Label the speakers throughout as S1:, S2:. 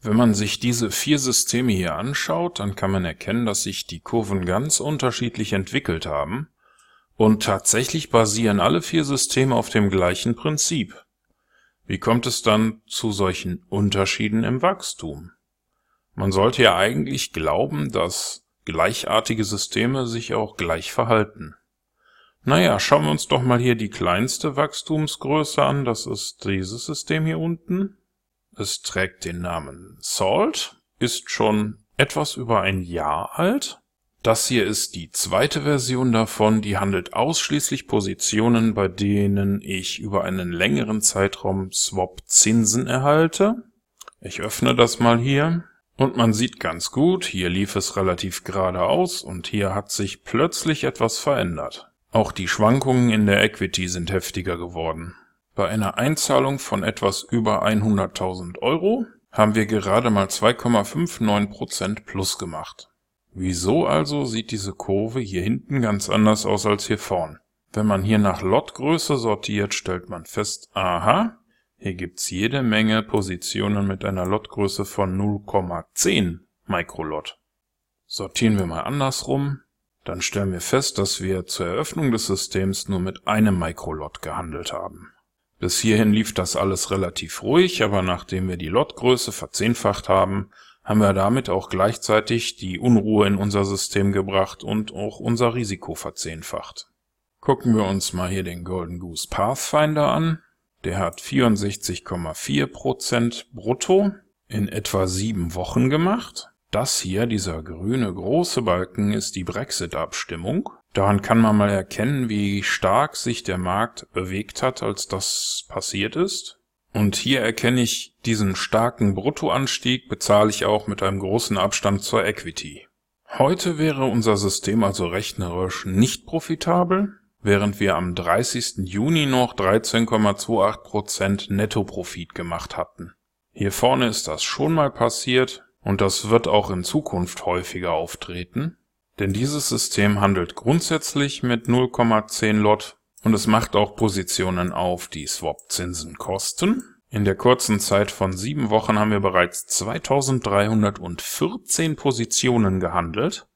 S1: Wenn man sich diese vier Systeme hier anschaut, dann kann man erkennen, dass sich die Kurven ganz unterschiedlich entwickelt haben und tatsächlich basieren alle vier Systeme auf dem gleichen Prinzip. Wie kommt es dann zu solchen Unterschieden im Wachstum? Man sollte ja eigentlich glauben, dass gleichartige Systeme sich auch gleich verhalten. Naja, schauen wir uns doch mal hier die kleinste Wachstumsgröße an. Das ist dieses System hier unten. Es trägt den Namen Salt, ist schon etwas über ein Jahr alt. Das hier ist die zweite Version davon, die handelt ausschließlich Positionen, bei denen ich über einen längeren Zeitraum Swap-Zinsen erhalte. Ich öffne das mal hier und man sieht ganz gut, hier lief es relativ geradeaus und hier hat sich plötzlich etwas verändert. Auch die Schwankungen in der Equity sind heftiger geworden. Bei einer Einzahlung von etwas über 100.000 Euro haben wir gerade mal 2,59% plus gemacht. Wieso also sieht diese Kurve hier hinten ganz anders aus als hier vorn? Wenn man hier nach Lotgröße sortiert, stellt man fest, aha, hier gibt's jede Menge Positionen mit einer Lotgröße von 0,10 Mikrolot. Sortieren wir mal andersrum, dann stellen wir fest, dass wir zur Eröffnung des Systems nur mit einem Mikrolot gehandelt haben. Bis hierhin lief das alles relativ ruhig, aber nachdem wir die Lotgröße verzehnfacht haben, haben wir damit auch gleichzeitig die Unruhe in unser System gebracht und auch unser Risiko verzehnfacht. Gucken wir uns mal hier den Golden Goose Pathfinder an. Der hat 64,4% brutto in etwa sieben Wochen gemacht. Das hier, dieser grüne große Balken, ist die Brexit-Abstimmung. Daran kann man mal erkennen, wie stark sich der Markt bewegt hat, als das passiert ist. Und hier erkenne ich diesen starken Bruttoanstieg, bezahle ich auch mit einem großen Abstand zur Equity. Heute wäre unser System also rechnerisch nicht profitabel, während wir am 30. Juni noch 13,28% Nettoprofit gemacht hatten. Hier vorne ist das schon mal passiert und das wird auch in Zukunft häufiger auftreten. Denn dieses System handelt grundsätzlich mit 0,10 Lot und es macht auch Positionen auf, die Swap-Zinsen kosten. In der kurzen Zeit von sieben Wochen haben wir bereits 2314 Positionen gehandelt.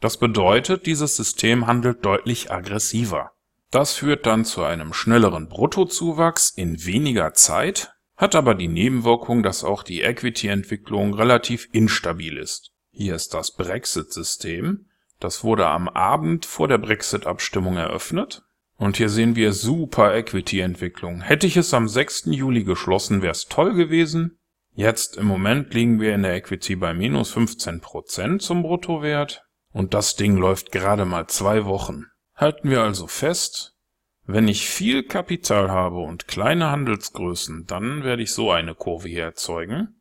S1: Das bedeutet, dieses System handelt deutlich aggressiver. Das führt dann zu einem schnelleren Bruttozuwachs in weniger Zeit, hat aber die Nebenwirkung, dass auch die Equity-Entwicklung relativ instabil ist. Hier ist das Brexit-System. Das wurde am Abend vor der Brexit-Abstimmung eröffnet. Und hier sehen wir super Equity-Entwicklung. Hätte ich es am 6. Juli geschlossen, wäre es toll gewesen. Jetzt im Moment liegen wir in der Equity bei minus 15% zum Bruttowert. Und das Ding läuft gerade mal zwei Wochen. Halten wir also fest, wenn ich viel Kapital habe und kleine Handelsgrößen, dann werde ich so eine Kurve hier erzeugen.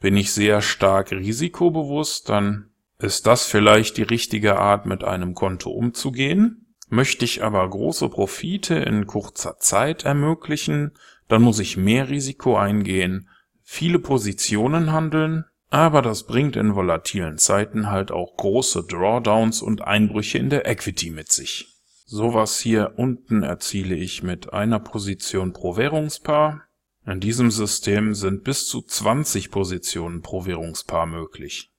S1: Bin ich sehr stark risikobewusst, dann ist das vielleicht die richtige Art, mit einem Konto umzugehen. Möchte ich aber große Profite in kurzer Zeit ermöglichen, dann muss ich mehr Risiko eingehen, viele Positionen handeln, aber das bringt in volatilen Zeiten halt auch große Drawdowns und Einbrüche in der Equity mit sich. Sowas hier unten erziele ich mit einer Position pro Währungspaar in diesem System sind bis zu 20 Positionen pro Währungspaar möglich.